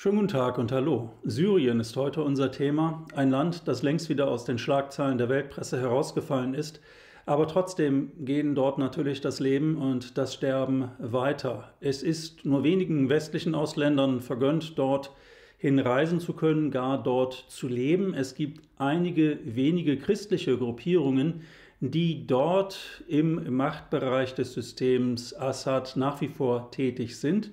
Schönen guten Tag und hallo. Syrien ist heute unser Thema, ein Land, das längst wieder aus den Schlagzeilen der Weltpresse herausgefallen ist, aber trotzdem gehen dort natürlich das Leben und das Sterben weiter. Es ist nur wenigen westlichen Ausländern vergönnt, dort hinreisen zu können, gar dort zu leben. Es gibt einige wenige christliche Gruppierungen, die dort im Machtbereich des Systems Assad nach wie vor tätig sind.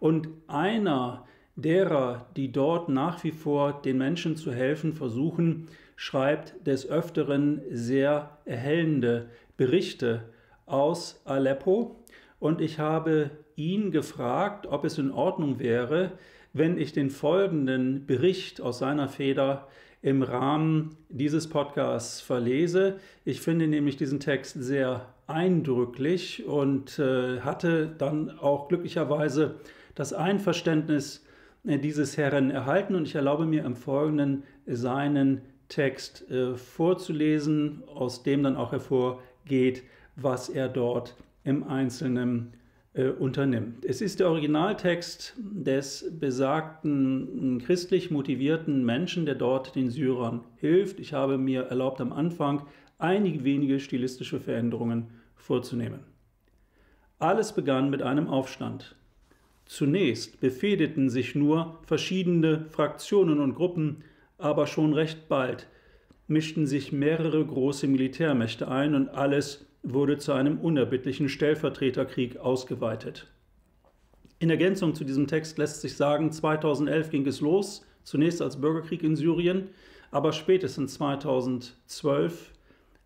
Und einer derer, die dort nach wie vor den Menschen zu helfen versuchen, schreibt des Öfteren sehr erhellende Berichte aus Aleppo. Und ich habe ihn gefragt, ob es in Ordnung wäre, wenn ich den folgenden Bericht aus seiner Feder im Rahmen dieses Podcasts verlese. Ich finde nämlich diesen Text sehr eindrücklich und äh, hatte dann auch glücklicherweise das Einverständnis dieses Herren erhalten und ich erlaube mir im Folgenden seinen Text äh, vorzulesen, aus dem dann auch hervorgeht, was er dort im Einzelnen äh, unternimmt. Es ist der Originaltext des besagten christlich motivierten Menschen, der dort den Syrern hilft. Ich habe mir erlaubt, am Anfang einige wenige stilistische Veränderungen vorzunehmen. Alles begann mit einem Aufstand. Zunächst befehdeten sich nur verschiedene Fraktionen und Gruppen, aber schon recht bald mischten sich mehrere große Militärmächte ein und alles wurde zu einem unerbittlichen Stellvertreterkrieg ausgeweitet. In Ergänzung zu diesem Text lässt sich sagen, 2011 ging es los, zunächst als Bürgerkrieg in Syrien, aber spätestens 2012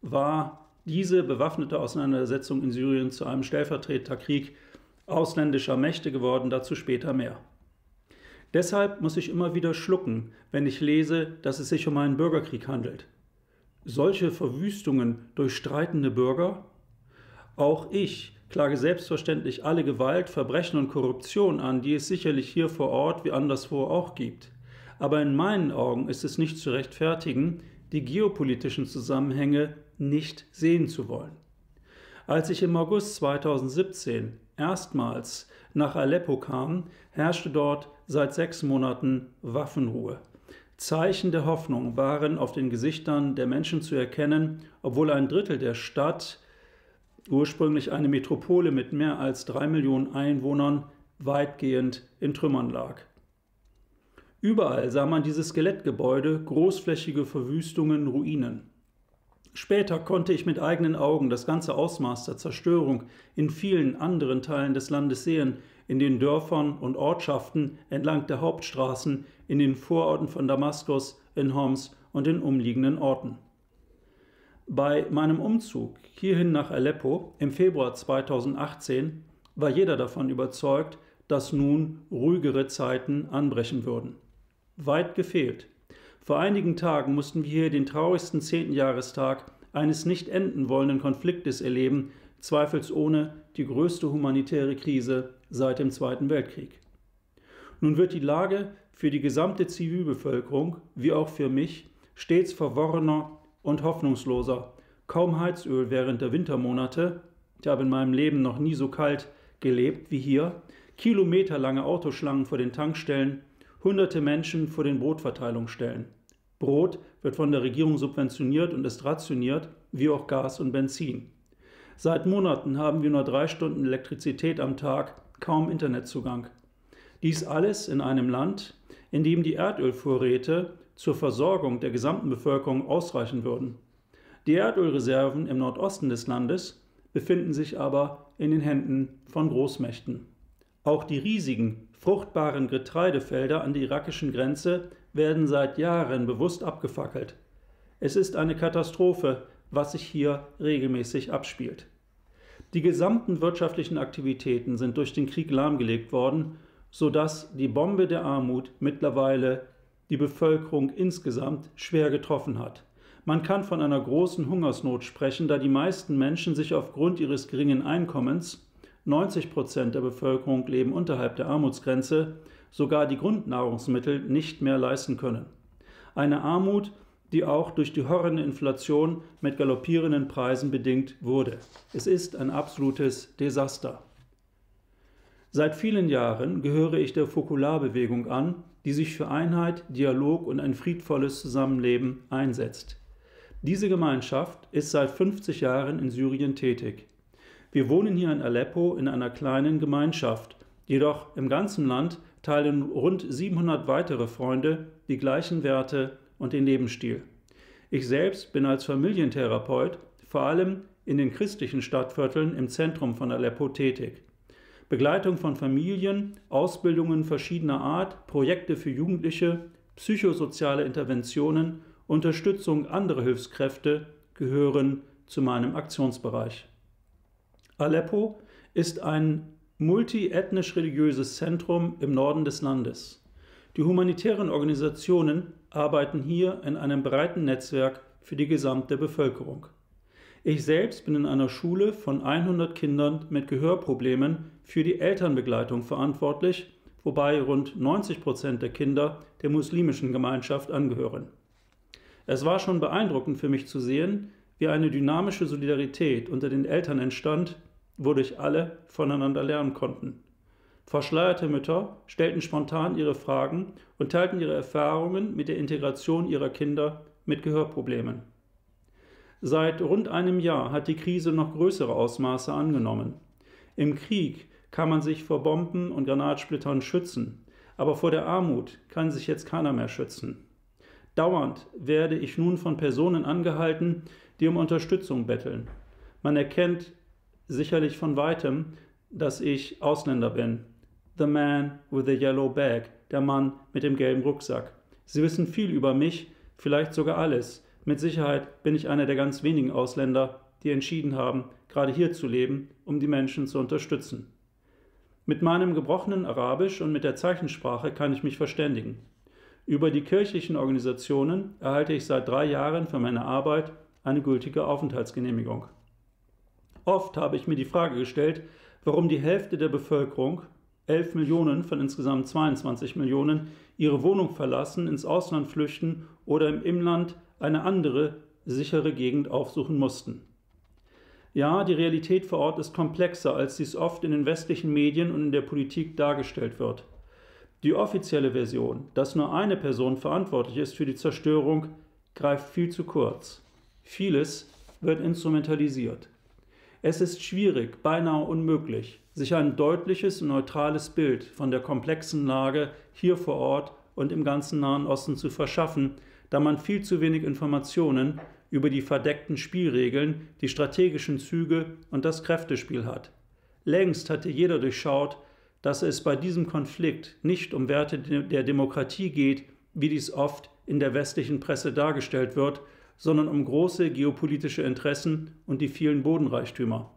war diese bewaffnete Auseinandersetzung in Syrien zu einem Stellvertreterkrieg ausländischer Mächte geworden, dazu später mehr. Deshalb muss ich immer wieder schlucken, wenn ich lese, dass es sich um einen Bürgerkrieg handelt. Solche Verwüstungen durch streitende Bürger? Auch ich klage selbstverständlich alle Gewalt, Verbrechen und Korruption an, die es sicherlich hier vor Ort wie anderswo auch gibt. Aber in meinen Augen ist es nicht zu rechtfertigen, die geopolitischen Zusammenhänge nicht sehen zu wollen. Als ich im August 2017 erstmals nach Aleppo kam, herrschte dort seit sechs Monaten Waffenruhe. Zeichen der Hoffnung waren auf den Gesichtern der Menschen zu erkennen, obwohl ein Drittel der Stadt, ursprünglich eine Metropole mit mehr als drei Millionen Einwohnern, weitgehend in Trümmern lag. Überall sah man diese Skelettgebäude, großflächige Verwüstungen, Ruinen. Später konnte ich mit eigenen Augen das ganze Ausmaß der Zerstörung in vielen anderen Teilen des Landes sehen, in den Dörfern und Ortschaften entlang der Hauptstraßen, in den Vororten von Damaskus, in Homs und in umliegenden Orten. Bei meinem Umzug hierhin nach Aleppo im Februar 2018 war jeder davon überzeugt, dass nun ruhigere Zeiten anbrechen würden. Weit gefehlt. Vor einigen Tagen mussten wir hier den traurigsten zehnten Jahrestag eines nicht enden wollenden Konfliktes erleben, zweifelsohne die größte humanitäre Krise seit dem Zweiten Weltkrieg. Nun wird die Lage für die gesamte Zivilbevölkerung, wie auch für mich, stets verworrener und hoffnungsloser. Kaum Heizöl während der Wintermonate, ich habe in meinem Leben noch nie so kalt gelebt wie hier, kilometerlange Autoschlangen vor den Tankstellen, hunderte Menschen vor den Brotverteilungsstellen. Brot wird von der Regierung subventioniert und ist rationiert, wie auch Gas und Benzin. Seit Monaten haben wir nur drei Stunden Elektrizität am Tag, kaum Internetzugang. Dies alles in einem Land, in dem die Erdölvorräte zur Versorgung der gesamten Bevölkerung ausreichen würden. Die Erdölreserven im Nordosten des Landes befinden sich aber in den Händen von Großmächten. Auch die riesigen, fruchtbaren Getreidefelder an der irakischen Grenze werden seit Jahren bewusst abgefackelt. Es ist eine Katastrophe, was sich hier regelmäßig abspielt. Die gesamten wirtschaftlichen Aktivitäten sind durch den Krieg lahmgelegt worden, sodass die Bombe der Armut mittlerweile die Bevölkerung insgesamt schwer getroffen hat. Man kann von einer großen Hungersnot sprechen, da die meisten Menschen sich aufgrund ihres geringen Einkommens 90 Prozent der Bevölkerung leben unterhalb der Armutsgrenze, sogar die Grundnahrungsmittel nicht mehr leisten können. Eine Armut, die auch durch die horrende Inflation mit galoppierenden Preisen bedingt wurde. Es ist ein absolutes Desaster. Seit vielen Jahren gehöre ich der Fokularbewegung an, die sich für Einheit, Dialog und ein friedvolles Zusammenleben einsetzt. Diese Gemeinschaft ist seit 50 Jahren in Syrien tätig. Wir wohnen hier in Aleppo in einer kleinen Gemeinschaft, jedoch im ganzen Land teilen rund 700 weitere Freunde die gleichen Werte und den Lebensstil. Ich selbst bin als Familientherapeut vor allem in den christlichen Stadtvierteln im Zentrum von Aleppo tätig. Begleitung von Familien, Ausbildungen verschiedener Art, Projekte für Jugendliche, psychosoziale Interventionen, Unterstützung anderer Hilfskräfte gehören zu meinem Aktionsbereich. Aleppo ist ein multiethnisch-religiöses Zentrum im Norden des Landes. Die humanitären Organisationen arbeiten hier in einem breiten Netzwerk für die gesamte Bevölkerung. Ich selbst bin in einer Schule von 100 Kindern mit Gehörproblemen für die Elternbegleitung verantwortlich, wobei rund 90 Prozent der Kinder der muslimischen Gemeinschaft angehören. Es war schon beeindruckend für mich zu sehen, wie eine dynamische Solidarität unter den Eltern entstand, wodurch alle voneinander lernen konnten. Verschleierte Mütter stellten spontan ihre Fragen und teilten ihre Erfahrungen mit der Integration ihrer Kinder mit Gehörproblemen. Seit rund einem Jahr hat die Krise noch größere Ausmaße angenommen. Im Krieg kann man sich vor Bomben und Granatsplittern schützen, aber vor der Armut kann sich jetzt keiner mehr schützen. Dauernd werde ich nun von Personen angehalten, die um Unterstützung betteln. Man erkennt sicherlich von weitem, dass ich Ausländer bin. The man with the yellow bag, der Mann mit dem gelben Rucksack. Sie wissen viel über mich, vielleicht sogar alles, mit Sicherheit bin ich einer der ganz wenigen Ausländer, die entschieden haben, gerade hier zu leben, um die Menschen zu unterstützen. Mit meinem gebrochenen Arabisch und mit der Zeichensprache kann ich mich verständigen. Über die kirchlichen Organisationen erhalte ich seit drei Jahren für meine Arbeit eine gültige Aufenthaltsgenehmigung. Oft habe ich mir die Frage gestellt, warum die Hälfte der Bevölkerung, 11 Millionen von insgesamt 22 Millionen, ihre Wohnung verlassen, ins Ausland flüchten oder im Inland eine andere, sichere Gegend aufsuchen mussten. Ja, die Realität vor Ort ist komplexer, als dies oft in den westlichen Medien und in der Politik dargestellt wird. Die offizielle Version, dass nur eine Person verantwortlich ist für die Zerstörung, greift viel zu kurz. Vieles wird instrumentalisiert. Es ist schwierig, beinahe unmöglich, sich ein deutliches neutrales Bild von der komplexen Lage hier vor Ort und im ganzen Nahen Osten zu verschaffen, da man viel zu wenig Informationen über die verdeckten Spielregeln, die strategischen Züge und das Kräftespiel hat. Längst hatte jeder durchschaut, dass es bei diesem Konflikt nicht um Werte der Demokratie geht, wie dies oft in der westlichen Presse dargestellt wird, sondern um große geopolitische Interessen und die vielen Bodenreichtümer.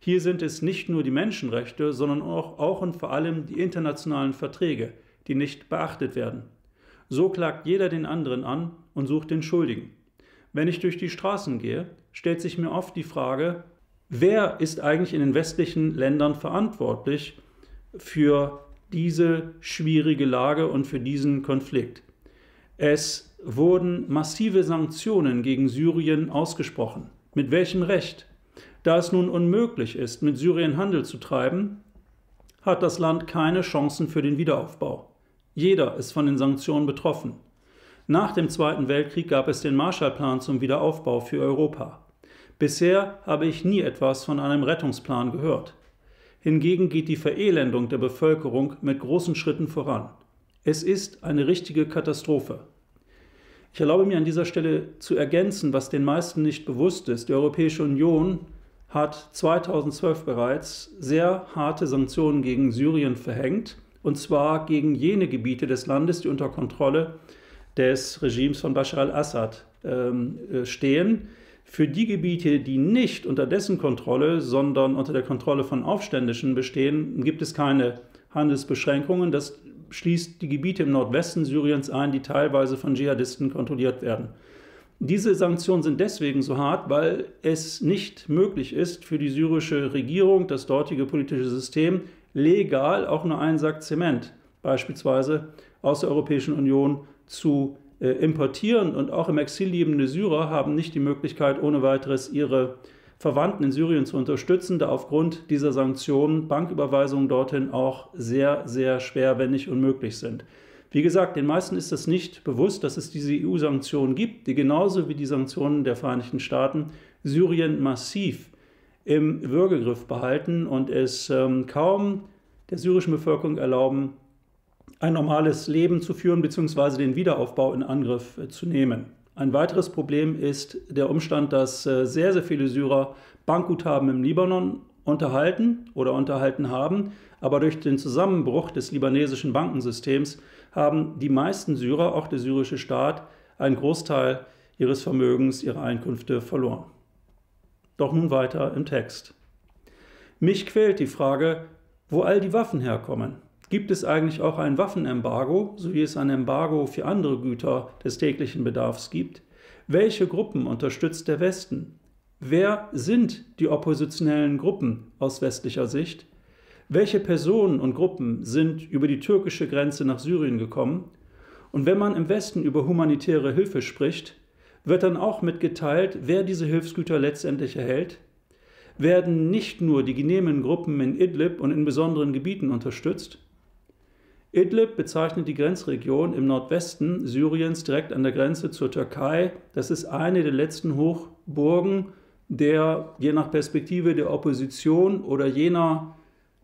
Hier sind es nicht nur die Menschenrechte, sondern auch, auch und vor allem die internationalen Verträge, die nicht beachtet werden. So klagt jeder den anderen an und sucht den Schuldigen. Wenn ich durch die Straßen gehe, stellt sich mir oft die Frage, wer ist eigentlich in den westlichen Ländern verantwortlich für diese schwierige Lage und für diesen Konflikt? Es wurden massive Sanktionen gegen Syrien ausgesprochen. Mit welchem Recht? Da es nun unmöglich ist, mit Syrien Handel zu treiben, hat das Land keine Chancen für den Wiederaufbau. Jeder ist von den Sanktionen betroffen. Nach dem Zweiten Weltkrieg gab es den Marshallplan zum Wiederaufbau für Europa. Bisher habe ich nie etwas von einem Rettungsplan gehört. Hingegen geht die Verelendung der Bevölkerung mit großen Schritten voran. Es ist eine richtige Katastrophe. Ich erlaube mir an dieser Stelle zu ergänzen, was den meisten nicht bewusst ist. Die Europäische Union hat 2012 bereits sehr harte Sanktionen gegen Syrien verhängt und zwar gegen jene Gebiete des Landes, die unter Kontrolle des Regimes von Bashar al-Assad ähm, äh, stehen. Für die Gebiete, die nicht unter dessen Kontrolle, sondern unter der Kontrolle von Aufständischen bestehen, gibt es keine Handelsbeschränkungen. Das schließt die Gebiete im Nordwesten Syriens ein, die teilweise von Dschihadisten kontrolliert werden. Diese Sanktionen sind deswegen so hart, weil es nicht möglich ist für die syrische Regierung, das dortige politische System, legal auch nur einen Sack Zement beispielsweise aus der Europäischen Union zu äh, importieren. Und auch im Exil lebende Syrer haben nicht die Möglichkeit, ohne weiteres ihre Verwandten in Syrien zu unterstützen, da aufgrund dieser Sanktionen Banküberweisungen dorthin auch sehr, sehr schwer, wenn nicht unmöglich sind. Wie gesagt, den meisten ist es nicht bewusst, dass es diese EU-Sanktionen gibt, die genauso wie die Sanktionen der Vereinigten Staaten Syrien massiv im Würgegriff behalten und es ähm, kaum der syrischen Bevölkerung erlauben, ein normales Leben zu führen bzw. den Wiederaufbau in Angriff äh, zu nehmen. Ein weiteres Problem ist der Umstand, dass äh, sehr, sehr viele Syrer Bankguthaben im Libanon unterhalten oder unterhalten haben, aber durch den Zusammenbruch des libanesischen Bankensystems haben die meisten Syrer, auch der syrische Staat, einen Großteil ihres Vermögens, ihrer Einkünfte verloren. Doch nun weiter im Text. Mich quält die Frage, wo all die Waffen herkommen. Gibt es eigentlich auch ein Waffenembargo, so wie es ein Embargo für andere Güter des täglichen Bedarfs gibt? Welche Gruppen unterstützt der Westen? Wer sind die oppositionellen Gruppen aus westlicher Sicht? Welche Personen und Gruppen sind über die türkische Grenze nach Syrien gekommen? Und wenn man im Westen über humanitäre Hilfe spricht, wird dann auch mitgeteilt, wer diese Hilfsgüter letztendlich erhält? Werden nicht nur die genehmen Gruppen in Idlib und in besonderen Gebieten unterstützt? Idlib bezeichnet die Grenzregion im Nordwesten Syriens direkt an der Grenze zur Türkei. Das ist eine der letzten Hochburgen der, je nach Perspektive der Opposition oder jener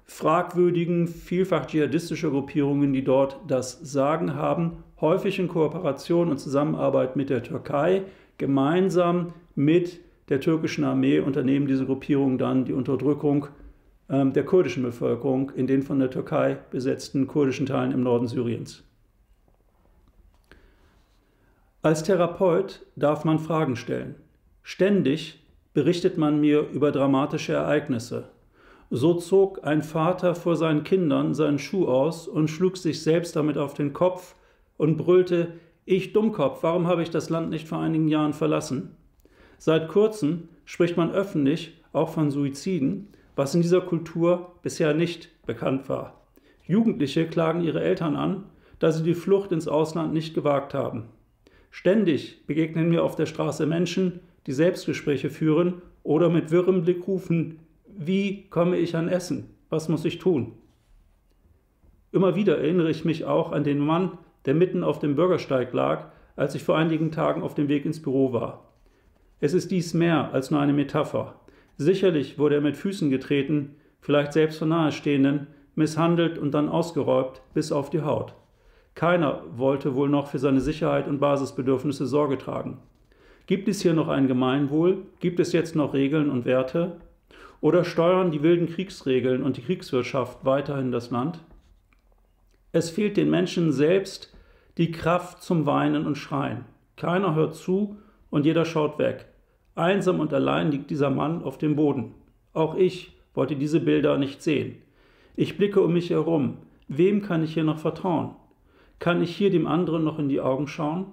fragwürdigen, vielfach dschihadistischer Gruppierungen, die dort das Sagen haben, häufig in Kooperation und Zusammenarbeit mit der Türkei, gemeinsam mit der türkischen Armee unternehmen diese Gruppierungen dann die Unterdrückung der kurdischen Bevölkerung in den von der Türkei besetzten kurdischen Teilen im Norden Syriens. Als Therapeut darf man Fragen stellen. Ständig berichtet man mir über dramatische Ereignisse. So zog ein Vater vor seinen Kindern seinen Schuh aus und schlug sich selbst damit auf den Kopf und brüllte, ich Dummkopf, warum habe ich das Land nicht vor einigen Jahren verlassen? Seit kurzem spricht man öffentlich auch von Suiziden, was in dieser Kultur bisher nicht bekannt war. Jugendliche klagen ihre Eltern an, da sie die Flucht ins Ausland nicht gewagt haben. Ständig begegnen mir auf der Straße Menschen, die Selbstgespräche führen oder mit wirrem Blick rufen, wie komme ich an Essen? Was muss ich tun? Immer wieder erinnere ich mich auch an den Mann, der mitten auf dem Bürgersteig lag, als ich vor einigen Tagen auf dem Weg ins Büro war. Es ist dies mehr als nur eine Metapher. Sicherlich wurde er mit Füßen getreten, vielleicht selbst von Nahestehenden, misshandelt und dann ausgeräubt bis auf die Haut. Keiner wollte wohl noch für seine Sicherheit und Basisbedürfnisse Sorge tragen. Gibt es hier noch ein Gemeinwohl? Gibt es jetzt noch Regeln und Werte? Oder steuern die wilden Kriegsregeln und die Kriegswirtschaft weiterhin das Land? Es fehlt den Menschen selbst die Kraft zum Weinen und Schreien. Keiner hört zu und jeder schaut weg. Einsam und allein liegt dieser Mann auf dem Boden. Auch ich wollte diese Bilder nicht sehen. Ich blicke um mich herum. Wem kann ich hier noch vertrauen? Kann ich hier dem anderen noch in die Augen schauen?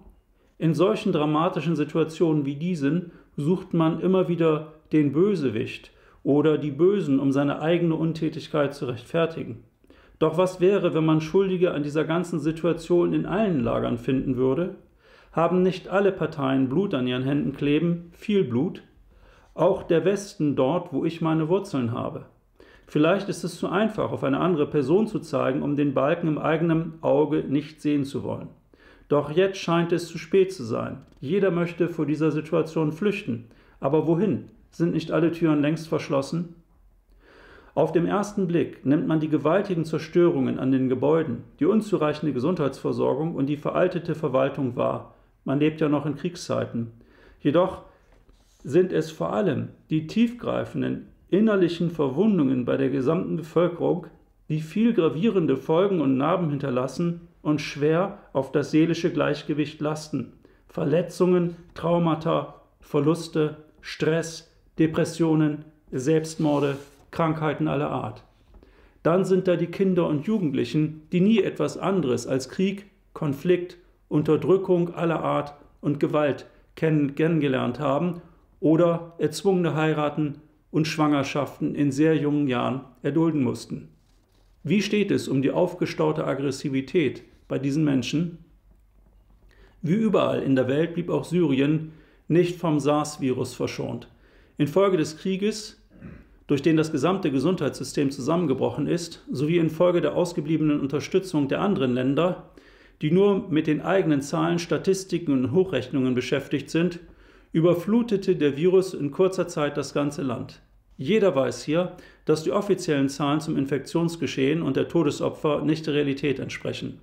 In solchen dramatischen Situationen wie diesen sucht man immer wieder den Bösewicht oder die Bösen, um seine eigene Untätigkeit zu rechtfertigen. Doch was wäre, wenn man Schuldige an dieser ganzen Situation in allen Lagern finden würde? Haben nicht alle Parteien Blut an ihren Händen kleben, viel Blut, auch der Westen dort, wo ich meine Wurzeln habe. Vielleicht ist es zu einfach, auf eine andere Person zu zeigen, um den Balken im eigenen Auge nicht sehen zu wollen. Doch jetzt scheint es zu spät zu sein. Jeder möchte vor dieser Situation flüchten. Aber wohin? Sind nicht alle Türen längst verschlossen? Auf dem ersten Blick nimmt man die gewaltigen Zerstörungen an den Gebäuden, die unzureichende Gesundheitsversorgung und die veraltete Verwaltung wahr. Man lebt ja noch in Kriegszeiten. Jedoch sind es vor allem die tiefgreifenden innerlichen Verwundungen bei der gesamten Bevölkerung, die viel gravierende Folgen und Narben hinterlassen und schwer auf das seelische Gleichgewicht lasten. Verletzungen, Traumata, Verluste, Stress, Depressionen, Selbstmorde, Krankheiten aller Art. Dann sind da die Kinder und Jugendlichen, die nie etwas anderes als Krieg, Konflikt Unterdrückung aller Art und Gewalt kennengelernt haben oder erzwungene Heiraten und Schwangerschaften in sehr jungen Jahren erdulden mussten. Wie steht es um die aufgestaute Aggressivität bei diesen Menschen? Wie überall in der Welt blieb auch Syrien nicht vom SARS-Virus verschont. Infolge des Krieges, durch den das gesamte Gesundheitssystem zusammengebrochen ist, sowie infolge der ausgebliebenen Unterstützung der anderen Länder, die nur mit den eigenen Zahlen, Statistiken und Hochrechnungen beschäftigt sind, überflutete der Virus in kurzer Zeit das ganze Land. Jeder weiß hier, dass die offiziellen Zahlen zum Infektionsgeschehen und der Todesopfer nicht der Realität entsprechen.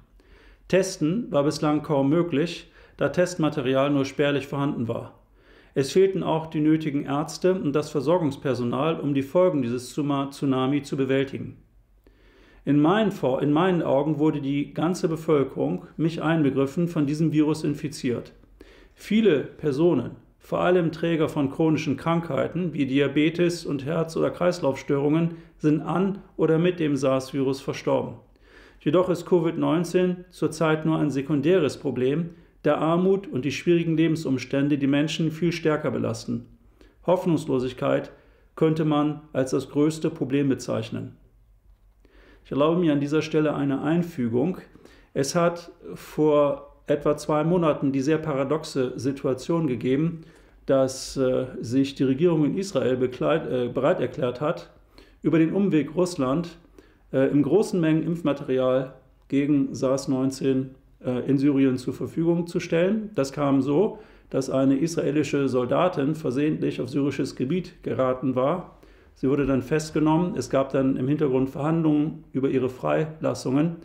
Testen war bislang kaum möglich, da Testmaterial nur spärlich vorhanden war. Es fehlten auch die nötigen Ärzte und das Versorgungspersonal, um die Folgen dieses Tsunami zu bewältigen. In meinen, in meinen, Augen wurde die ganze Bevölkerung, mich einbegriffen, von diesem Virus infiziert. Viele Personen, vor allem Träger von chronischen Krankheiten wie Diabetes und Herz- oder Kreislaufstörungen, sind an oder mit dem SARS-Virus verstorben. Jedoch ist Covid-19 zurzeit nur ein sekundäres Problem, der Armut und die schwierigen Lebensumstände die Menschen viel stärker belasten. Hoffnungslosigkeit könnte man als das größte Problem bezeichnen. Ich erlaube mir an dieser Stelle eine Einfügung. Es hat vor etwa zwei Monaten die sehr paradoxe Situation gegeben, dass äh, sich die Regierung in Israel bekleit, äh, bereit erklärt hat, über den Umweg Russland äh, in großen Mengen Impfmaterial gegen SARS-19 äh, in Syrien zur Verfügung zu stellen. Das kam so, dass eine israelische Soldatin versehentlich auf syrisches Gebiet geraten war Sie wurde dann festgenommen. Es gab dann im Hintergrund Verhandlungen über ihre Freilassungen.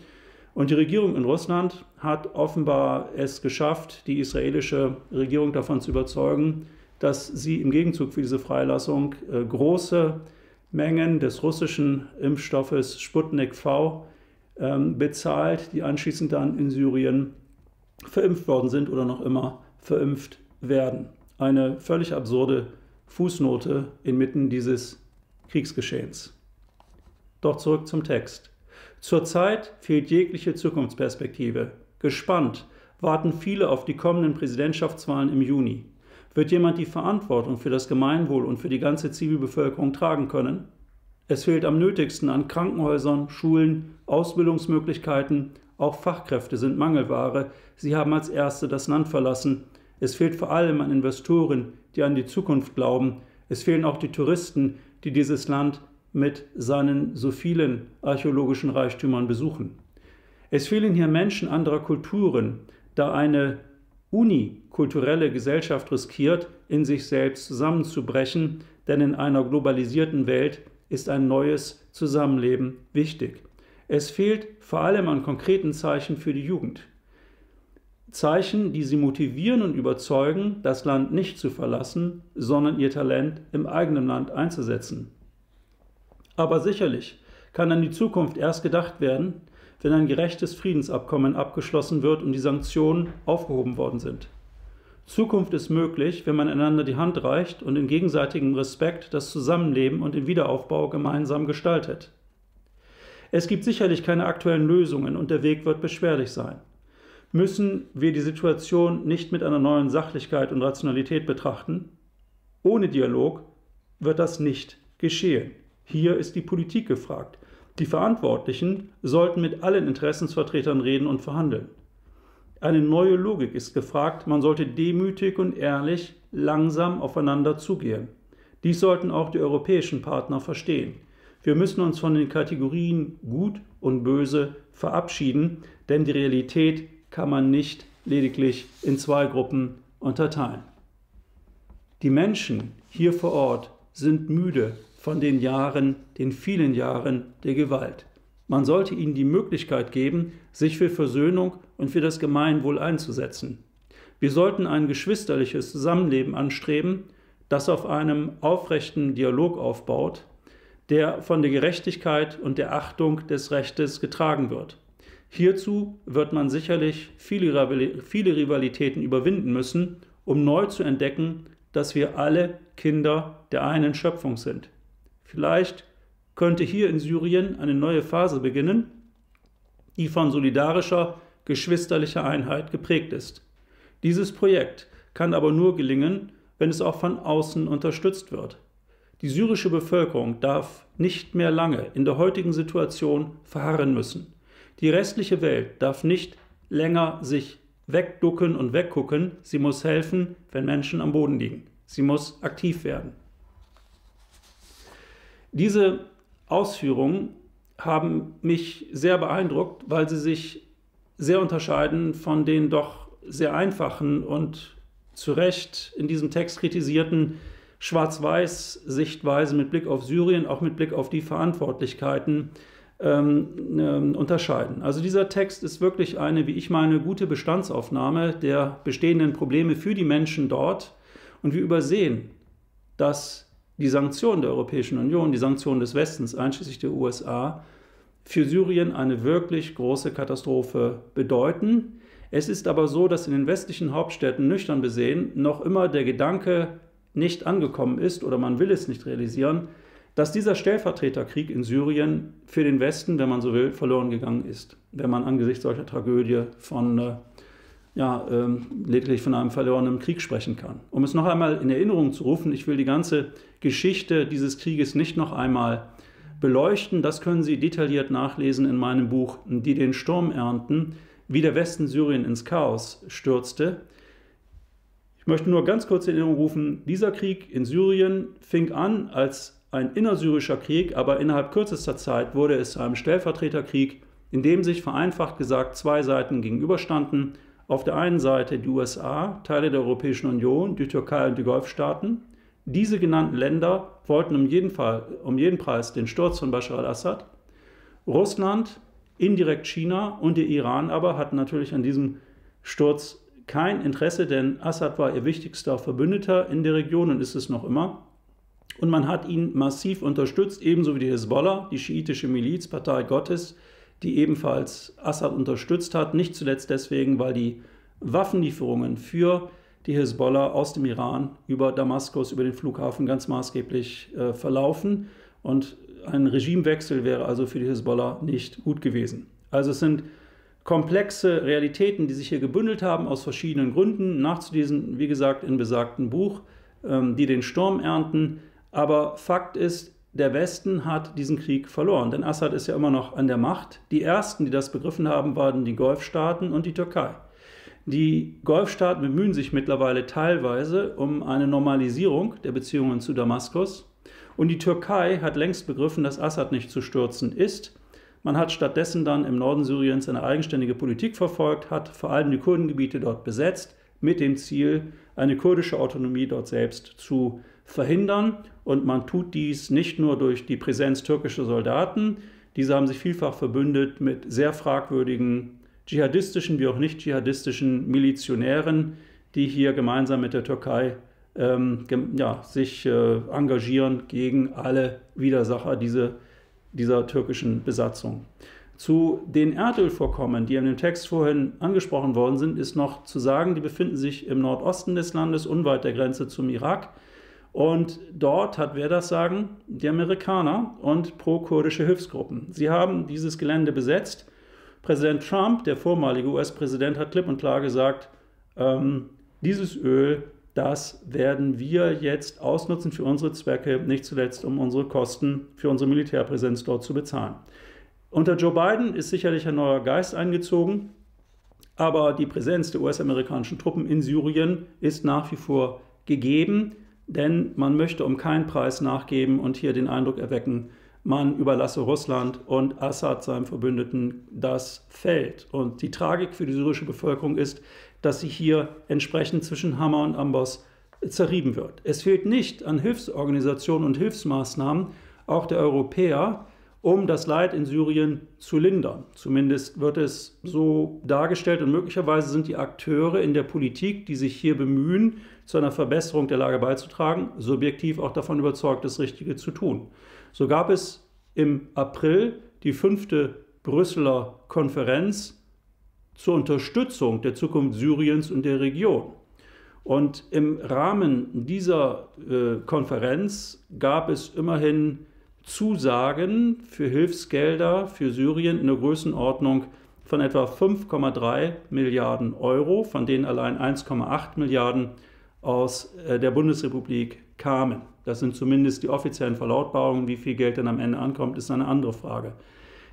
Und die Regierung in Russland hat offenbar es geschafft, die israelische Regierung davon zu überzeugen, dass sie im Gegenzug für diese Freilassung äh, große Mengen des russischen Impfstoffes Sputnik V ähm, bezahlt, die anschließend dann in Syrien verimpft worden sind oder noch immer verimpft werden. Eine völlig absurde Fußnote inmitten dieses Kriegsgeschehens. Doch zurück zum Text. Zurzeit fehlt jegliche Zukunftsperspektive. Gespannt warten viele auf die kommenden Präsidentschaftswahlen im Juni. Wird jemand die Verantwortung für das Gemeinwohl und für die ganze Zivilbevölkerung tragen können? Es fehlt am nötigsten an Krankenhäusern, Schulen, Ausbildungsmöglichkeiten, auch Fachkräfte sind Mangelware. Sie haben als Erste das Land verlassen. Es fehlt vor allem an Investoren, die an die Zukunft glauben. Es fehlen auch die Touristen, die dieses Land mit seinen so vielen archäologischen Reichtümern besuchen. Es fehlen hier Menschen anderer Kulturen, da eine unikulturelle Gesellschaft riskiert, in sich selbst zusammenzubrechen, denn in einer globalisierten Welt ist ein neues Zusammenleben wichtig. Es fehlt vor allem an konkreten Zeichen für die Jugend. Zeichen, die sie motivieren und überzeugen, das Land nicht zu verlassen, sondern ihr Talent im eigenen Land einzusetzen. Aber sicherlich kann an die Zukunft erst gedacht werden, wenn ein gerechtes Friedensabkommen abgeschlossen wird und die Sanktionen aufgehoben worden sind. Zukunft ist möglich, wenn man einander die Hand reicht und in gegenseitigem Respekt das Zusammenleben und den Wiederaufbau gemeinsam gestaltet. Es gibt sicherlich keine aktuellen Lösungen und der Weg wird beschwerlich sein müssen wir die Situation nicht mit einer neuen Sachlichkeit und Rationalität betrachten. Ohne Dialog wird das nicht geschehen. Hier ist die Politik gefragt. Die Verantwortlichen sollten mit allen Interessensvertretern reden und verhandeln. Eine neue Logik ist gefragt, man sollte demütig und ehrlich langsam aufeinander zugehen. Dies sollten auch die europäischen Partner verstehen. Wir müssen uns von den Kategorien gut und böse verabschieden, denn die Realität kann man nicht lediglich in zwei Gruppen unterteilen. Die Menschen hier vor Ort sind müde von den Jahren, den vielen Jahren der Gewalt. Man sollte ihnen die Möglichkeit geben, sich für Versöhnung und für das Gemeinwohl einzusetzen. Wir sollten ein geschwisterliches Zusammenleben anstreben, das auf einem aufrechten Dialog aufbaut, der von der Gerechtigkeit und der Achtung des Rechtes getragen wird. Hierzu wird man sicherlich viele, Rivalitäten überwinden müssen, um neu zu entdecken, dass wir alle Kinder der einen Schöpfung sind. Vielleicht könnte hier in Syrien eine neue Phase beginnen, die von solidarischer, geschwisterlicher Einheit geprägt ist. Dieses Projekt kann aber nur gelingen, wenn es auch von außen unterstützt wird. Die syrische Bevölkerung darf nicht mehr lange in der heutigen Situation verharren müssen. Die restliche Welt darf nicht länger sich wegducken und weggucken. Sie muss helfen, wenn Menschen am Boden liegen. Sie muss aktiv werden. Diese Ausführungen haben mich sehr beeindruckt, weil sie sich sehr unterscheiden von den doch sehr einfachen und zu Recht in diesem Text kritisierten Schwarz-Weiß-Sichtweisen mit Blick auf Syrien, auch mit Blick auf die Verantwortlichkeiten ähm, äh, unterscheiden. Also dieser Text ist wirklich eine, wie ich meine, gute Bestandsaufnahme der bestehenden Probleme für die Menschen dort. Und wir übersehen, dass die Sanktionen der Europäischen Union, die Sanktionen des Westens, einschließlich der USA, für Syrien eine wirklich große Katastrophe bedeuten. Es ist aber so, dass in den westlichen Hauptstädten nüchtern besehen noch immer der Gedanke nicht angekommen ist oder man will es nicht realisieren, dass dieser Stellvertreterkrieg in Syrien für den Westen, wenn man so will, verloren gegangen ist, wenn man angesichts solcher Tragödie von äh, ja, ähm, lediglich von einem verlorenen Krieg sprechen kann. Um es noch einmal in Erinnerung zu rufen, ich will die ganze Geschichte dieses Krieges nicht noch einmal beleuchten. Das können Sie detailliert nachlesen in meinem Buch Die den Sturm ernten, wie der Westen Syrien ins Chaos stürzte. Ich möchte nur ganz kurz in Erinnerung rufen, dieser Krieg in Syrien fing an als ein innersyrischer Krieg, aber innerhalb kürzester Zeit wurde es zu einem Stellvertreterkrieg, in dem sich vereinfacht gesagt zwei Seiten gegenüberstanden. Auf der einen Seite die USA, Teile der Europäischen Union, die Türkei und die Golfstaaten. Diese genannten Länder wollten um jeden, Fall, um jeden Preis den Sturz von Bashar al-Assad. Russland, indirekt China und der Iran aber hatten natürlich an diesem Sturz kein Interesse, denn Assad war ihr wichtigster Verbündeter in der Region und ist es noch immer und man hat ihn massiv unterstützt, ebenso wie die Hisbollah, die schiitische Miliz, Partei Gottes, die ebenfalls Assad unterstützt hat, nicht zuletzt deswegen, weil die Waffenlieferungen für die Hisbollah aus dem Iran über Damaskus, über den Flughafen ganz maßgeblich äh, verlaufen. Und ein Regimewechsel wäre also für die Hisbollah nicht gut gewesen. Also es sind komplexe Realitäten, die sich hier gebündelt haben aus verschiedenen Gründen, nachzulesen, wie gesagt, in besagtem Buch, ähm, die den Sturm ernten. Aber Fakt ist, der Westen hat diesen Krieg verloren, denn Assad ist ja immer noch an der Macht. Die ersten, die das begriffen haben, waren die Golfstaaten und die Türkei. Die Golfstaaten bemühen sich mittlerweile teilweise um eine Normalisierung der Beziehungen zu Damaskus. Und die Türkei hat längst begriffen, dass Assad nicht zu stürzen ist. Man hat stattdessen dann im Norden Syriens eine eigenständige Politik verfolgt, hat vor allem die Kurdengebiete dort besetzt, mit dem Ziel, eine kurdische Autonomie dort selbst zu verhindern. Und man tut dies nicht nur durch die Präsenz türkischer Soldaten, diese haben sich vielfach verbündet mit sehr fragwürdigen dschihadistischen wie auch nicht dschihadistischen Milizionären, die hier gemeinsam mit der Türkei ähm, ja, sich äh, engagieren gegen alle Widersacher diese, dieser türkischen Besatzung. Zu den Erdölvorkommen, die in dem Text vorhin angesprochen worden sind, ist noch zu sagen, die befinden sich im Nordosten des Landes, unweit der Grenze zum Irak. Und dort hat wer das sagen? Die Amerikaner und pro-kurdische Hilfsgruppen. Sie haben dieses Gelände besetzt. Präsident Trump, der vormalige US-Präsident, hat klipp und klar gesagt, ähm, dieses Öl, das werden wir jetzt ausnutzen für unsere Zwecke, nicht zuletzt um unsere Kosten für unsere Militärpräsenz dort zu bezahlen. Unter Joe Biden ist sicherlich ein neuer Geist eingezogen, aber die Präsenz der US-amerikanischen Truppen in Syrien ist nach wie vor gegeben denn man möchte um keinen Preis nachgeben und hier den Eindruck erwecken, man überlasse Russland und Assad, seinem Verbündeten, das Feld. Und die Tragik für die syrische Bevölkerung ist, dass sie hier entsprechend zwischen Hammer und Amboss zerrieben wird. Es fehlt nicht an Hilfsorganisationen und Hilfsmaßnahmen, auch der Europäer, um das Leid in Syrien zu lindern. Zumindest wird es so dargestellt und möglicherweise sind die Akteure in der Politik, die sich hier bemühen, zu einer Verbesserung der Lage beizutragen, subjektiv auch davon überzeugt, das Richtige zu tun. So gab es im April die fünfte Brüsseler Konferenz zur Unterstützung der Zukunft Syriens und der Region. Und im Rahmen dieser äh, Konferenz gab es immerhin Zusagen für Hilfsgelder für Syrien in der Größenordnung von etwa 5,3 Milliarden Euro, von denen allein 1,8 Milliarden aus äh, der Bundesrepublik kamen. Das sind zumindest die offiziellen Verlautbarungen. Wie viel Geld dann am Ende ankommt, ist eine andere Frage.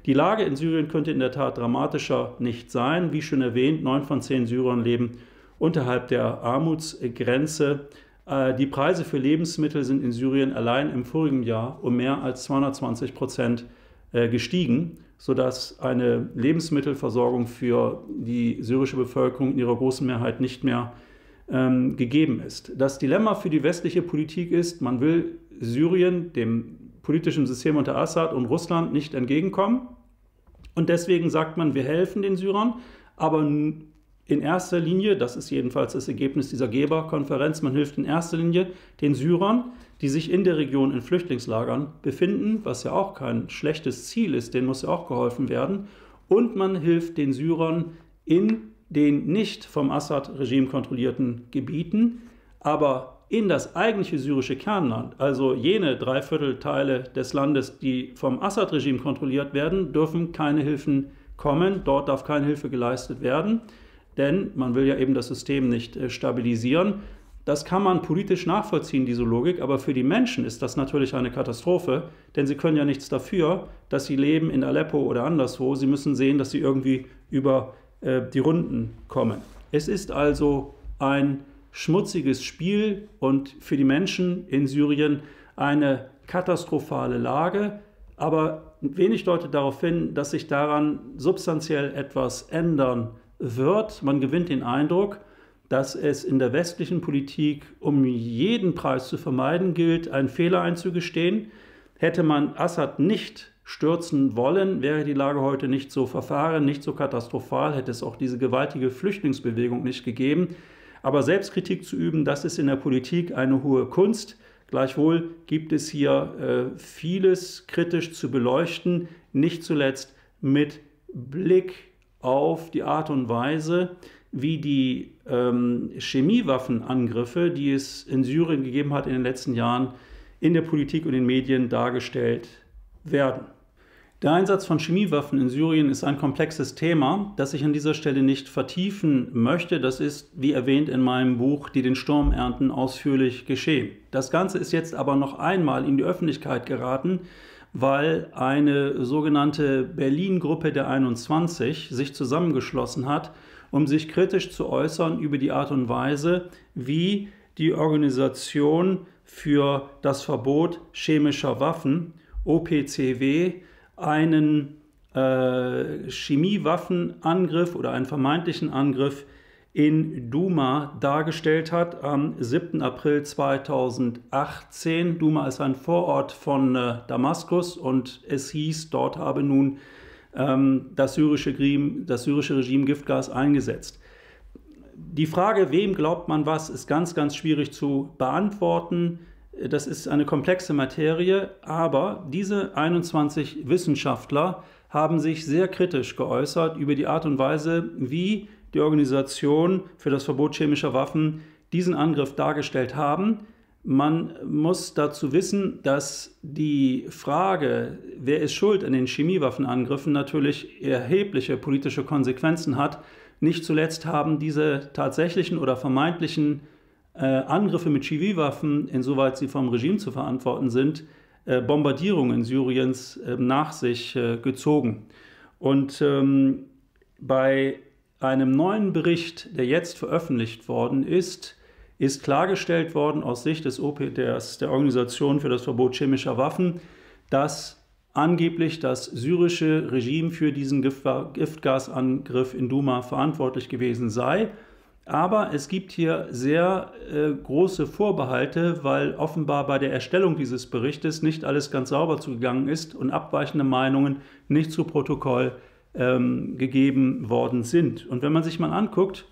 Die Lage in Syrien könnte in der Tat dramatischer nicht sein. Wie schon erwähnt, neun von zehn Syrern leben unterhalb der Armutsgrenze. Äh, die Preise für Lebensmittel sind in Syrien allein im vorigen Jahr um mehr als 220 Prozent äh, gestiegen, sodass eine Lebensmittelversorgung für die syrische Bevölkerung in ihrer großen Mehrheit nicht mehr ähm, gegeben ist. Das Dilemma für die westliche Politik ist, man will Syrien, dem politischen System unter Assad und Russland nicht entgegenkommen. Und deswegen sagt man, wir helfen den Syrern, aber in erster Linie, das ist jedenfalls das Ergebnis dieser Geberkonferenz, man hilft in erster Linie den Syrern, die sich in der Region in Flüchtlingslagern befinden, was ja auch kein schlechtes Ziel ist, denen muss ja auch geholfen werden. Und man hilft den Syrern in den nicht vom Assad-Regime kontrollierten Gebieten, aber in das eigentliche syrische Kernland, also jene Dreiviertelteile des Landes, die vom Assad-Regime kontrolliert werden, dürfen keine Hilfen kommen. Dort darf keine Hilfe geleistet werden, denn man will ja eben das System nicht äh, stabilisieren. Das kann man politisch nachvollziehen, diese Logik, aber für die Menschen ist das natürlich eine Katastrophe, denn sie können ja nichts dafür, dass sie leben in Aleppo oder anderswo. Sie müssen sehen, dass sie irgendwie über äh, die Runden kommen. Es ist also ein schmutziges Spiel und für die Menschen in Syrien eine katastrophale Lage. Aber wenig deutet darauf hin, dass sich daran substanziell etwas ändern wird. Man gewinnt den Eindruck, dass es in der westlichen Politik um jeden Preis zu vermeiden gilt, einen Fehler einzugestehen. Hätte man Assad nicht stürzen wollen, wäre die Lage heute nicht so verfahren, nicht so katastrophal, hätte es auch diese gewaltige Flüchtlingsbewegung nicht gegeben. Aber Selbstkritik zu üben, das ist in der Politik eine hohe Kunst. Gleichwohl gibt es hier äh, vieles kritisch zu beleuchten, nicht zuletzt mit Blick auf die Art und Weise, wie die ähm, Chemiewaffenangriffe, die es in Syrien gegeben hat in den letzten Jahren, in der Politik und den Medien dargestellt werden. Der Einsatz von Chemiewaffen in Syrien ist ein komplexes Thema, das ich an dieser Stelle nicht vertiefen möchte. Das ist, wie erwähnt in meinem Buch, die den Sturm ernten, ausführlich geschehen. Das Ganze ist jetzt aber noch einmal in die Öffentlichkeit geraten, weil eine sogenannte Berlin-Gruppe der 21 sich zusammengeschlossen hat, um sich kritisch zu äußern über die Art und Weise, wie die Organisation für das Verbot chemischer Waffen, OPCW, einen äh, Chemiewaffenangriff oder einen vermeintlichen Angriff in Duma dargestellt hat am 7. April 2018. Duma ist ein Vorort von äh, Damaskus und es hieß, dort habe nun ähm, das, syrische Regime, das syrische Regime Giftgas eingesetzt. Die Frage, wem glaubt man was, ist ganz, ganz schwierig zu beantworten. Das ist eine komplexe Materie, aber diese 21 Wissenschaftler haben sich sehr kritisch geäußert über die Art und Weise, wie die Organisation für das Verbot chemischer Waffen diesen Angriff dargestellt haben. Man muss dazu wissen, dass die Frage, wer ist schuld an den Chemiewaffenangriffen, natürlich erhebliche politische Konsequenzen hat. Nicht zuletzt haben diese tatsächlichen oder vermeintlichen äh, Angriffe mit Chemiewaffen, insoweit sie vom Regime zu verantworten sind, äh, Bombardierungen Syriens äh, nach sich äh, gezogen. Und ähm, bei einem neuen Bericht, der jetzt veröffentlicht worden ist, ist klargestellt worden aus Sicht des OPDs, der Organisation für das Verbot chemischer Waffen, dass angeblich das syrische Regime für diesen Giftgasangriff in Duma verantwortlich gewesen sei. Aber es gibt hier sehr äh, große Vorbehalte, weil offenbar bei der Erstellung dieses Berichtes nicht alles ganz sauber zugegangen ist und abweichende Meinungen nicht zu Protokoll ähm, gegeben worden sind. Und wenn man sich mal anguckt,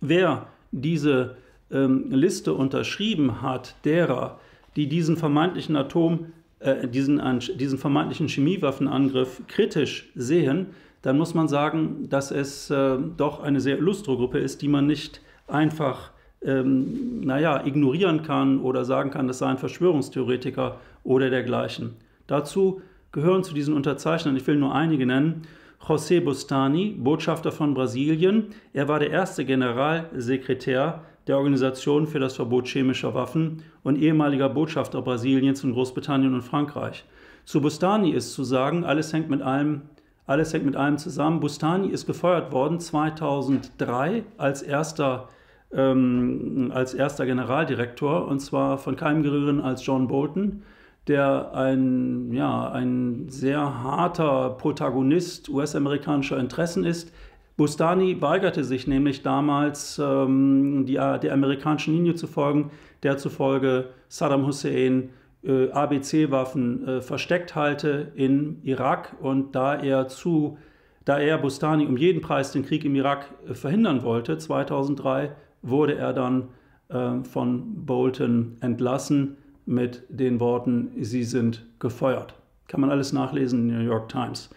wer diese ähm, Liste unterschrieben hat, derer, die diesen vermeintlichen Atom, äh, diesen, diesen vermeintlichen Chemiewaffenangriff kritisch sehen, dann muss man sagen, dass es äh, doch eine sehr illustre Gruppe ist, die man nicht einfach ähm, naja, ignorieren kann oder sagen kann, das seien Verschwörungstheoretiker oder dergleichen. Dazu gehören zu diesen Unterzeichnern, ich will nur einige nennen, José Bustani, Botschafter von Brasilien. Er war der erste Generalsekretär der Organisation für das Verbot chemischer Waffen und ehemaliger Botschafter Brasiliens in Großbritannien und Frankreich. Zu Bustani ist zu sagen, alles hängt mit allem alles hängt mit allem zusammen. Bustani ist gefeuert worden 2003 als erster ähm, als erster Generaldirektor, und zwar von keinem geringeren als John Bolton, der ein, ja, ein sehr harter Protagonist US-amerikanischer Interessen ist. Bustani weigerte sich nämlich damals, ähm, die, der amerikanischen Linie zu folgen, der zufolge Saddam Hussein äh, ABC-Waffen äh, versteckt halte in Irak und da er zu da er Bustani um jeden Preis den Krieg im Irak äh, verhindern wollte, 2003 wurde er dann äh, von Bolton entlassen mit den Worten, Sie sind gefeuert. Kann man alles nachlesen in der New York Times.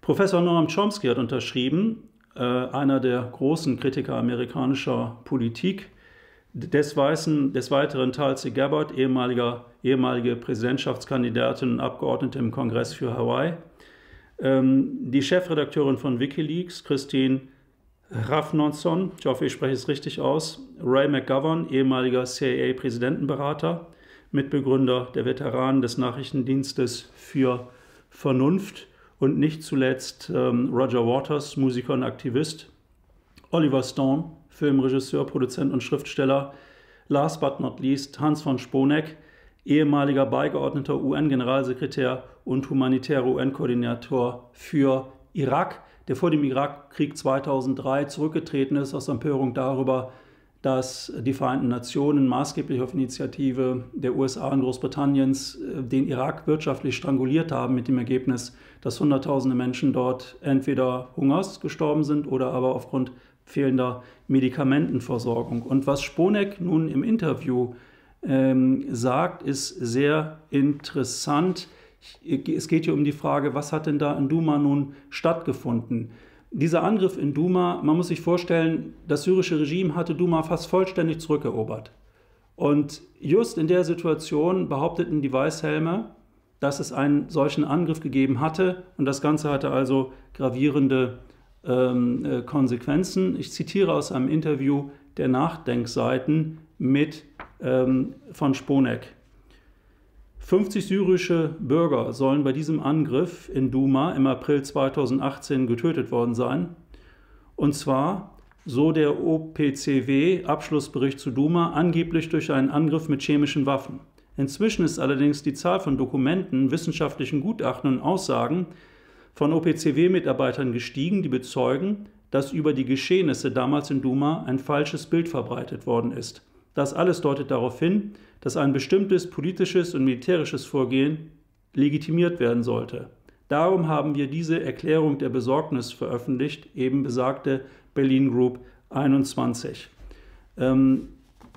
Professor Noam Chomsky hat unterschrieben, äh, einer der großen Kritiker amerikanischer Politik. Des, Weißen, des Weiteren Tulsi Gabbard, ehemaliger, ehemalige Präsidentschaftskandidatin und Abgeordnete im Kongress für Hawaii. Ähm, die Chefredakteurin von Wikileaks, Christine Rafnonson, ich hoffe, ich spreche es richtig aus, Ray McGovern, ehemaliger CIA-Präsidentenberater, Mitbegründer der Veteranen des Nachrichtendienstes für Vernunft und nicht zuletzt ähm, Roger Waters, Musiker und Aktivist, Oliver Stone, Filmregisseur, Produzent und Schriftsteller, last but not least Hans von Sponeck, ehemaliger beigeordneter UN-Generalsekretär und humanitärer UN-Koordinator für Irak, der vor dem Irakkrieg 2003 zurückgetreten ist. Aus Empörung darüber, dass die Vereinten Nationen maßgeblich auf Initiative der USA und Großbritanniens äh, den Irak wirtschaftlich stranguliert haben, mit dem Ergebnis, dass Hunderttausende Menschen dort entweder Hungers gestorben sind oder aber aufgrund fehlender Medikamentenversorgung. Und was Sponeck nun im Interview ähm, sagt, ist sehr interessant. Es geht hier um die Frage, was hat denn da in Duma nun stattgefunden? Dieser Angriff in Duma, man muss sich vorstellen, das syrische Regime hatte Duma fast vollständig zurückerobert. Und just in der Situation behaupteten die Weißhelme, dass es einen solchen Angriff gegeben hatte und das Ganze hatte also gravierende ähm, äh, Konsequenzen. Ich zitiere aus einem Interview der Nachdenkseiten mit ähm, von Sponeck. 50 syrische Bürger sollen bei diesem Angriff in Duma im April 2018 getötet worden sein. Und zwar, so der OPCW Abschlussbericht zu Duma, angeblich durch einen Angriff mit chemischen Waffen. Inzwischen ist allerdings die Zahl von Dokumenten, wissenschaftlichen Gutachten und Aussagen von OPCW-Mitarbeitern gestiegen, die bezeugen, dass über die Geschehnisse damals in Duma ein falsches Bild verbreitet worden ist. Das alles deutet darauf hin, dass ein bestimmtes politisches und militärisches Vorgehen legitimiert werden sollte. Darum haben wir diese Erklärung der Besorgnis veröffentlicht, eben besagte Berlin Group 21. Ähm,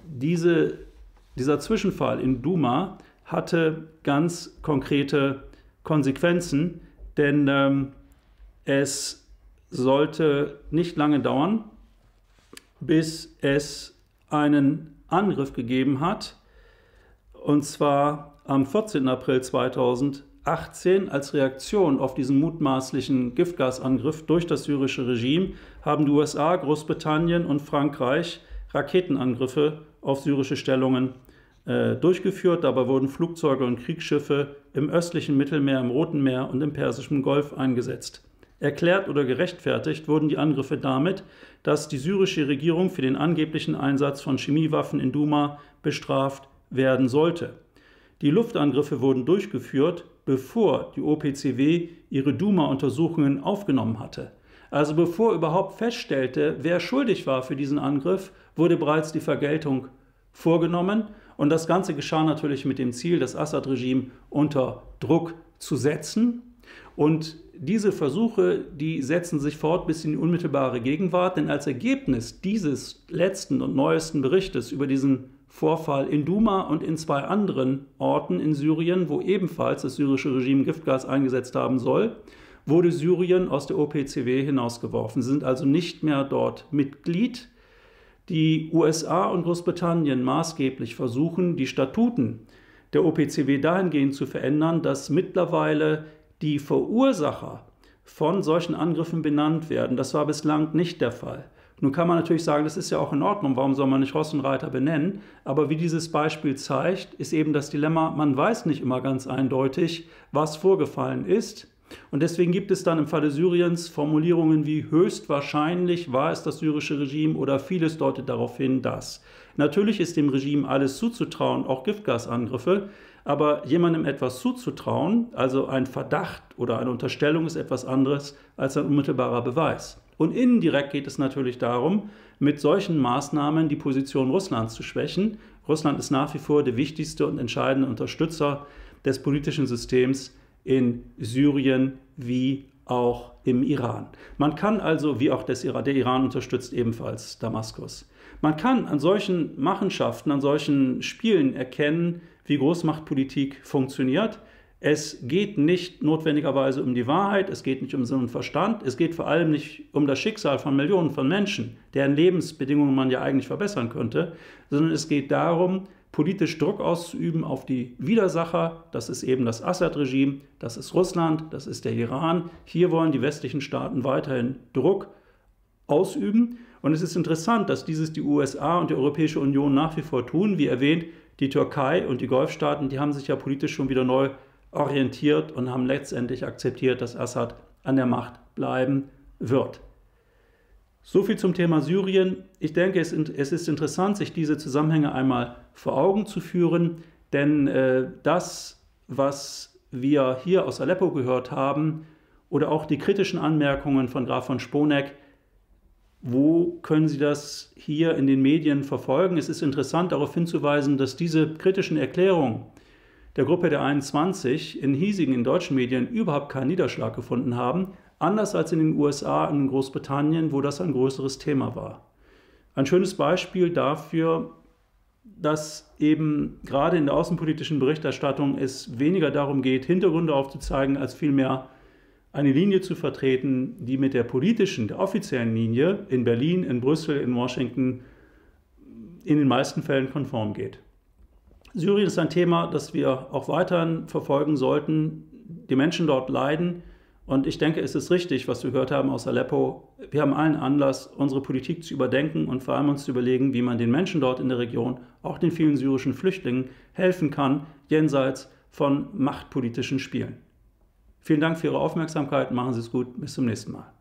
diese, dieser Zwischenfall in Duma hatte ganz konkrete Konsequenzen, denn ähm, es sollte nicht lange dauern, bis es einen Angriff gegeben hat, und zwar am 14. April 2018 als Reaktion auf diesen mutmaßlichen Giftgasangriff durch das syrische Regime haben die USA, Großbritannien und Frankreich Raketenangriffe auf syrische Stellungen äh, durchgeführt. Dabei wurden Flugzeuge und Kriegsschiffe im östlichen Mittelmeer, im Roten Meer und im Persischen Golf eingesetzt. Erklärt oder gerechtfertigt wurden die Angriffe damit, dass die syrische Regierung für den angeblichen Einsatz von Chemiewaffen in Duma bestraft werden sollte. Die Luftangriffe wurden durchgeführt, bevor die OPCW ihre Duma-Untersuchungen aufgenommen hatte. Also bevor überhaupt feststellte, wer schuldig war für diesen Angriff, wurde bereits die Vergeltung vorgenommen. Und das Ganze geschah natürlich mit dem Ziel, das Assad-Regime unter Druck zu setzen. Und diese Versuche, die setzen sich fort bis in die unmittelbare Gegenwart, denn als Ergebnis dieses letzten und neuesten Berichtes über diesen Vorfall in Duma und in zwei anderen Orten in Syrien, wo ebenfalls das syrische Regime Giftgas eingesetzt haben soll, wurde Syrien aus der OPCW hinausgeworfen. Sie sind also nicht mehr dort Mitglied. Die USA und Großbritannien maßgeblich versuchen, die Statuten der OPCW dahingehend zu verändern, dass mittlerweile die Verursacher von solchen Angriffen benannt werden. Das war bislang nicht der Fall. Nun kann man natürlich sagen, das ist ja auch in Ordnung, warum soll man nicht Ross und Reiter benennen? Aber wie dieses Beispiel zeigt, ist eben das Dilemma, man weiß nicht immer ganz eindeutig, was vorgefallen ist. Und deswegen gibt es dann im Falle Syriens Formulierungen wie höchstwahrscheinlich war es das syrische Regime oder vieles deutet darauf hin, dass. Natürlich ist dem Regime alles zuzutrauen, auch Giftgasangriffe, aber jemandem etwas zuzutrauen, also ein Verdacht oder eine Unterstellung ist etwas anderes als ein unmittelbarer Beweis. Und indirekt geht es natürlich darum, mit solchen Maßnahmen die Position Russlands zu schwächen. Russland ist nach wie vor der wichtigste und entscheidende Unterstützer des politischen Systems in Syrien wie auch im Iran. Man kann also, wie auch Iran, der Iran unterstützt ebenfalls Damaskus. Man kann an solchen Machenschaften, an solchen Spielen erkennen, wie Großmachtpolitik funktioniert. Es geht nicht notwendigerweise um die Wahrheit, es geht nicht um Sinn und Verstand, es geht vor allem nicht um das Schicksal von Millionen von Menschen, deren Lebensbedingungen man ja eigentlich verbessern könnte, sondern es geht darum, politisch Druck auszuüben auf die Widersacher. Das ist eben das Assad-Regime, das ist Russland, das ist der Iran. Hier wollen die westlichen Staaten weiterhin Druck ausüben. Und es ist interessant, dass dieses die USA und die Europäische Union nach wie vor tun. Wie erwähnt, die Türkei und die Golfstaaten, die haben sich ja politisch schon wieder neu orientiert und haben letztendlich akzeptiert, dass Assad an der Macht bleiben wird. So viel zum Thema Syrien. Ich denke, es, ist interessant, sich diese Zusammenhänge einmal vor Augen zu führen, denn äh, das, was wir hier aus Aleppo gehört haben, oder auch die kritischen Anmerkungen von Graf von Sponeck, wo können Sie das hier in den Medien verfolgen? Es ist interessant darauf hinzuweisen, dass diese kritischen Erklärungen der Gruppe der 21 in hiesigen in deutschen Medien überhaupt keinen Niederschlag gefunden haben, anders als in den USA und in Großbritannien, wo das ein größeres Thema war. Ein schönes Beispiel dafür, dass eben gerade in der außenpolitischen Berichterstattung es weniger darum geht, Hintergründe aufzuzeigen, als vielmehr eine Linie zu vertreten, die mit der politischen, der offiziellen Linie in Berlin, in Brüssel, in Washington in den meisten Fällen konform geht. Syrien ist ein Thema, das wir auch weiterhin verfolgen sollten. Die Menschen dort leiden. Und ich denke, es ist richtig, was wir gehört haben aus Aleppo. Wir haben allen Anlass, unsere Politik zu überdenken und vor allem uns zu überlegen, wie man den Menschen dort in der Region, auch den vielen syrischen Flüchtlingen, helfen kann, jenseits von machtpolitischen Spielen. Vielen Dank für Ihre Aufmerksamkeit. Machen Sie es gut. Bis zum nächsten Mal.